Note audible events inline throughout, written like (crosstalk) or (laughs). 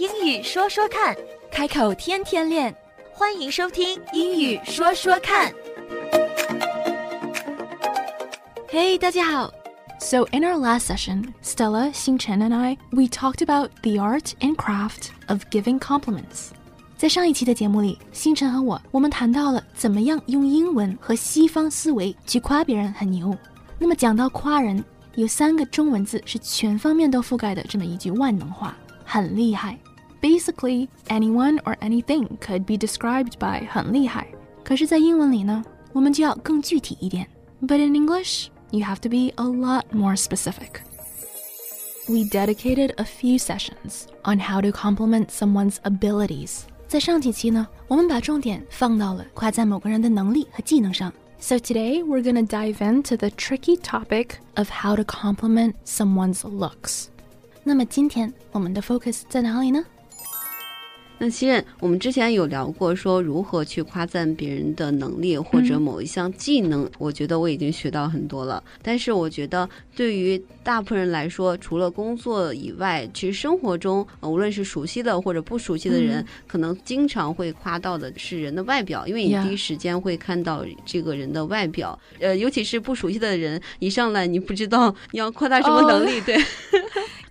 英语说说看，开口天天练。欢迎收听《英语说说看》。Hey，大家好。So in our last session, Stella, Xinchen and I we talked about the art and craft of giving compliments. 在上一期的节目里，星辰和我我们谈到了怎么样用英文和西方思维去夸别人很牛。那么讲到夸人，有三个中文字是全方面都覆盖的这么一句万能话，很厉害。Basically, anyone or anything could be described by 很厉害。可是，在英文里呢，我们就要更具体一点。But in English, you have to be a lot more specific. We dedicated a few sessions on how to compliment someone's abilities. 在上几期呢，我们把重点放到了夸赞某个人的能力和技能上。So today we're gonna dive into the tricky topic of how to compliment someone's looks. 那么今天我们的 focus 在哪里呢？ 那其实我们之前有聊过，说如何去夸赞别人的能力或者某一项技能。我觉得我已经学到很多了。但是我觉得对于大部分人来说，除了工作以外，其实生活中无论是熟悉的或者不熟悉的人，可能经常会夸到的是人的外表，因为你第一时间会看到这个人的外表。呃，尤其是不熟悉的人，一上来你不知道你要夸他什么能力，对。(laughs)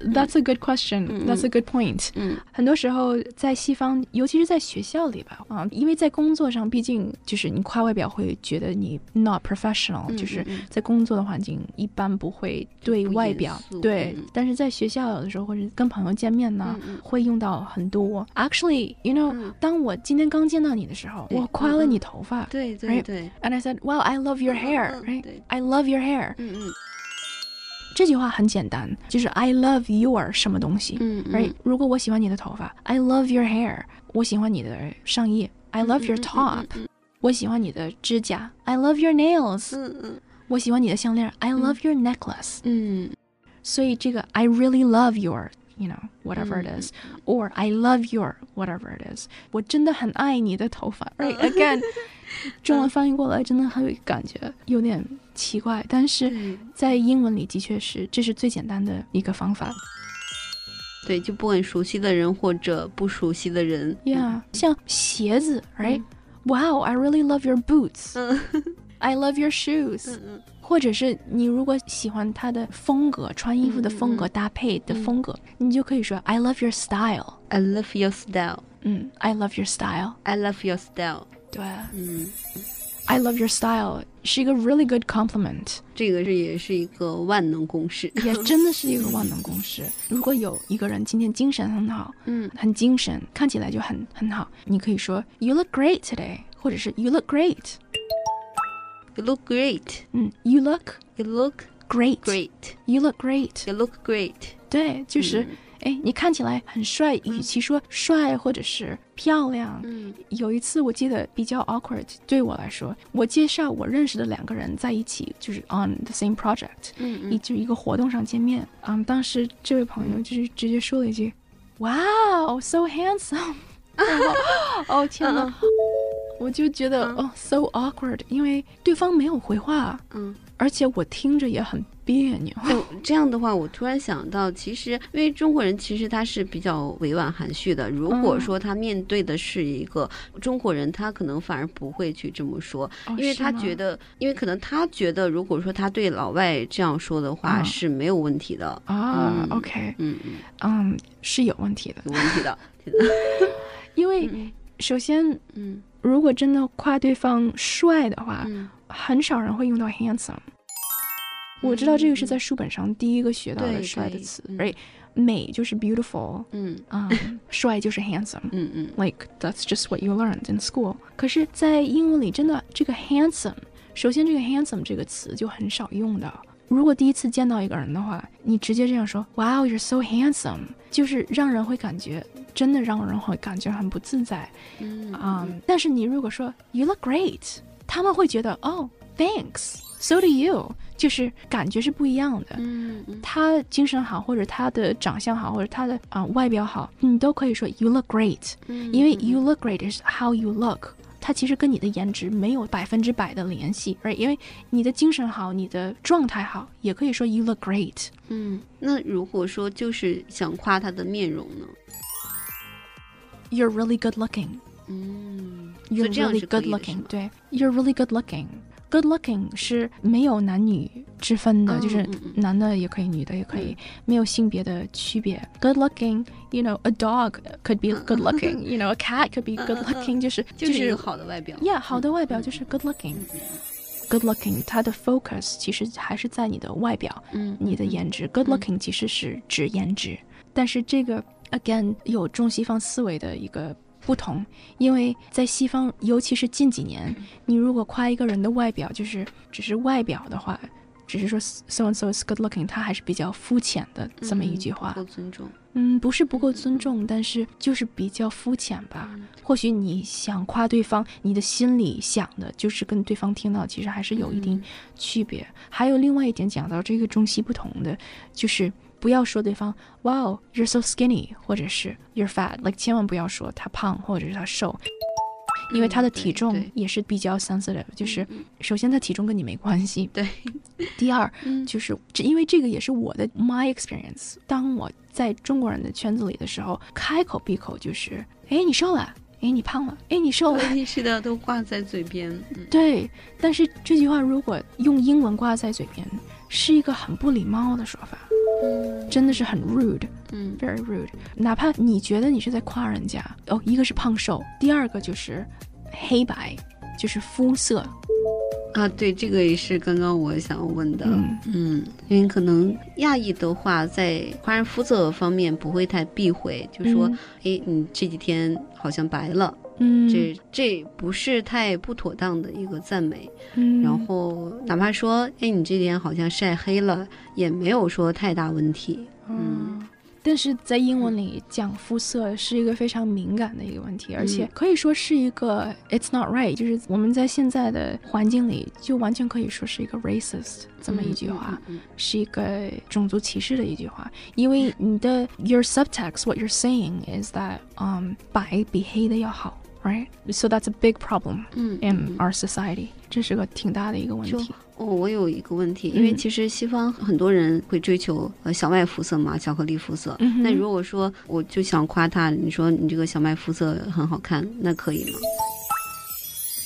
That's a good question. That's a good point. 嗯，很多时候在西方，尤其是在学校里吧，啊，因为在工作上，毕竟就是你夸外表会觉得你 not professional，就是在工作的环境一般不会对外表对，但是在学校有的时候或者跟朋友见面呢，会用到很多。Actually, you know，当我今天刚见到你的时候，我夸了你头发，对对对，and I said, "Wow, I love your hair." Right? I love your hair. 嗯嗯。 这句话很简单，就是 I love your 什么东西，嗯，right？如果我喜欢你的头发，I love your hair。我喜欢你的上衣，I love your top。我喜欢你的指甲，I love your nails。嗯嗯。我喜欢你的项链，I love your necklace。嗯。所以这个 I really love your。You know, whatever it is, or I love your whatever it is。我真的很爱你的头发，(laughs) right? Again，(laughs) 中文翻译过来真的很有感觉，有点奇怪，但是在英文里的确是这是最简单的一个方法。对，就不管熟悉的人或者不熟悉的人，Yeah，像鞋子，right? Wow, I really love your boots. (laughs) I love your shoes. 或者是你如果喜欢他的风格，穿衣服的风格搭配的风格，你就可以说 I love your style. I love your style. 嗯，I love your style. I love your style. 对，嗯，I love your style 是一个 really good compliment。这个是也是一个万能公式，也真的是一个万能公式。如果有一个人今天精神很好，嗯，很精神，看起来就很很好，你可以说 You look great today，或者是 You look great。 You look great. 嗯，You look. You look great. Great. You look great. You look great. 对，就是，哎，你看起来很帅。与其说帅或者是漂亮，嗯，有一次我记得比较 awkward，对我来说，我介绍我认识的两个人在一起，就是 on the same project，嗯，一就一个活动上见面。嗯，当时这位朋友就是直接说了一句，Wow, so handsome。哦天哪！ (laughs) 我就觉得哦，so awkward，因为对方没有回话，嗯，而且我听着也很别扭。这样的话，我突然想到，其实因为中国人其实他是比较委婉含蓄的。如果说他面对的是一个中国人，他可能反而不会去这么说，因为他觉得，因为可能他觉得，如果说他对老外这样说的话是没有问题的。啊。OK，嗯嗯。嗯，是有问题的，有问题的，(laughs) 因为首先，嗯。如果真的夸对方帅的话，很少人会用到 handsome。我知道这个是在书本上第一个学到的帅的词，而美就是 beautiful，嗯啊，帅就是 handsome，嗯嗯，like that's just what you learned in school。可是，在英文里，真的这个 handsome，首先这个 handsome 这个词就很少用的。如果第一次见到一个人的话，你直接这样说，Wow, you're so handsome，就是让人会感觉，真的让人会感觉很不自在。嗯啊，但是你如果说 You look great，他们会觉得哦，Thanks，so do you，就是感觉是不一样的。嗯，他精神好，或者他的长相好，或者他的啊外表好，你都可以说 You look great，因为 You look great is how you look。它其实跟你的颜值没有百分之百的联系，而因为你的精神好，你的状态好，也可以说 you look great。嗯，那如果说就是想夸他的面容呢 you're really good looking。嗯，you're really good looking。对，you're really good looking。Good looking 是没有男女之分的，就是男的也可以，女的也可以，没有性别的区别。Good looking，you know，a dog could be good looking，you (laughs) know，a cat could be good looking，就是就是好的外表。Yeah，好的外表就是 good looking。Good looking，它的 focus 其实还是在你的外表，嗯，你的颜值。Good looking 其实是指颜值，但是这个 again 有中西方思维的一个。不同，因为在西方，尤其是近几年，你如果夸一个人的外表，就是只是外表的话，只是说 so and so is good looking，他还是比较肤浅的这么一句话。不够尊重。嗯，不是不够尊重，但是就是比较肤浅吧。或许你想夸对方，你的心里想的就是跟对方听到其实还是有一定区别。还有另外一点讲到这个中西不同的，就是。不要说对方 “Wow, you're so skinny”，或者是 “You're fat”，like 千万不要说他胖或者是他瘦，因为他的体重也是比较 sensitive。就是首先他体重跟你没关系，(laughs) 对。第二就是这，因为这个也是我的 my experience。当我在中国人的圈子里的时候，开口闭口就是“哎，你瘦了”。哎，你胖了！哎，你瘦了！是的，都挂在嘴边。对，但是这句话如果用英文挂在嘴边，是一个很不礼貌的说法。嗯，真的是很 rude。嗯，very rude。哪怕你觉得你是在夸人家，哦，一个是胖瘦，第二个就是黑白，就是肤色。啊，对，这个也是刚刚我想问的。嗯，因为可能亚裔的话，在夸人肤色方面不会太避讳，就说，哎，你这几天好像白了。嗯，这这不是太不妥当的一个赞美。嗯，然后哪怕说，哎，你这点好像晒黑了，也没有说太大问题。嗯。但是在英文里讲肤色是一个非常敏感的一个问题，而且可以说是一个 "It's not right"，就是我们在现在的环境里就完全可以说是一个 racist 这么一句话，是一个种族歧视的一句话。因为你的 your subtext，what you're saying is that，嗯，白比黑的要好 ，right？So that's a big problem in our society。这是个挺大的一个问题。哦，我有一个问题，因为其实西方很多人会追求呃小麦肤色嘛，巧克力肤色。那如果说我就想夸他，你说你这个小麦肤色很好看，那可以吗？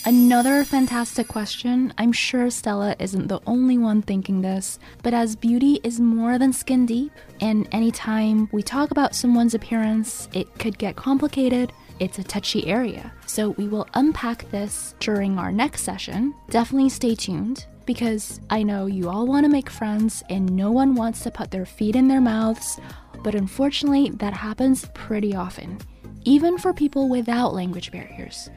Another fantastic question. I'm sure Stella isn't the only one thinking this, but as beauty is more than skin deep, and anytime we talk about someone's appearance, it could get complicated. It's a touchy area. So we will unpack this during our next session. Definitely stay tuned because I know you all want to make friends and no one wants to put their feet in their mouths, but unfortunately, that happens pretty often, even for people without language barriers.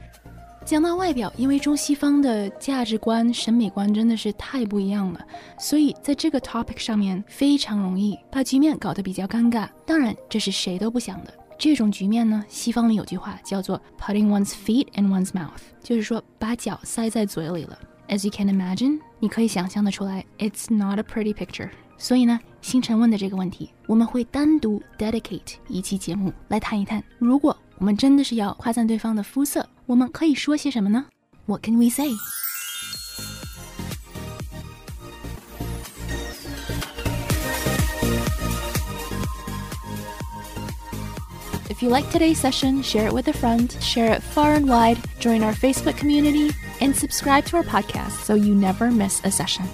讲到外表，因为中西方的价值观、审美观真的是太不一样了，所以在这个 topic 上面非常容易把局面搞得比较尴尬。当然，这是谁都不想的。 这种局面呢，西方里有句话叫做 "putting one's feet in one's mouth"，就是说把脚塞在嘴里了。As you can imagine，你可以想象的出来，It's not a pretty picture。所以呢，星辰问的这个问题，我们会单独 dedicate 一期节目来谈一谈。如果我们真的是要夸赞对方的肤色，我们可以说些什么呢？What can we say？say？If you like today's session, share it with a friend, share it far and wide, join our Facebook community, and subscribe to our podcast so you never miss a session.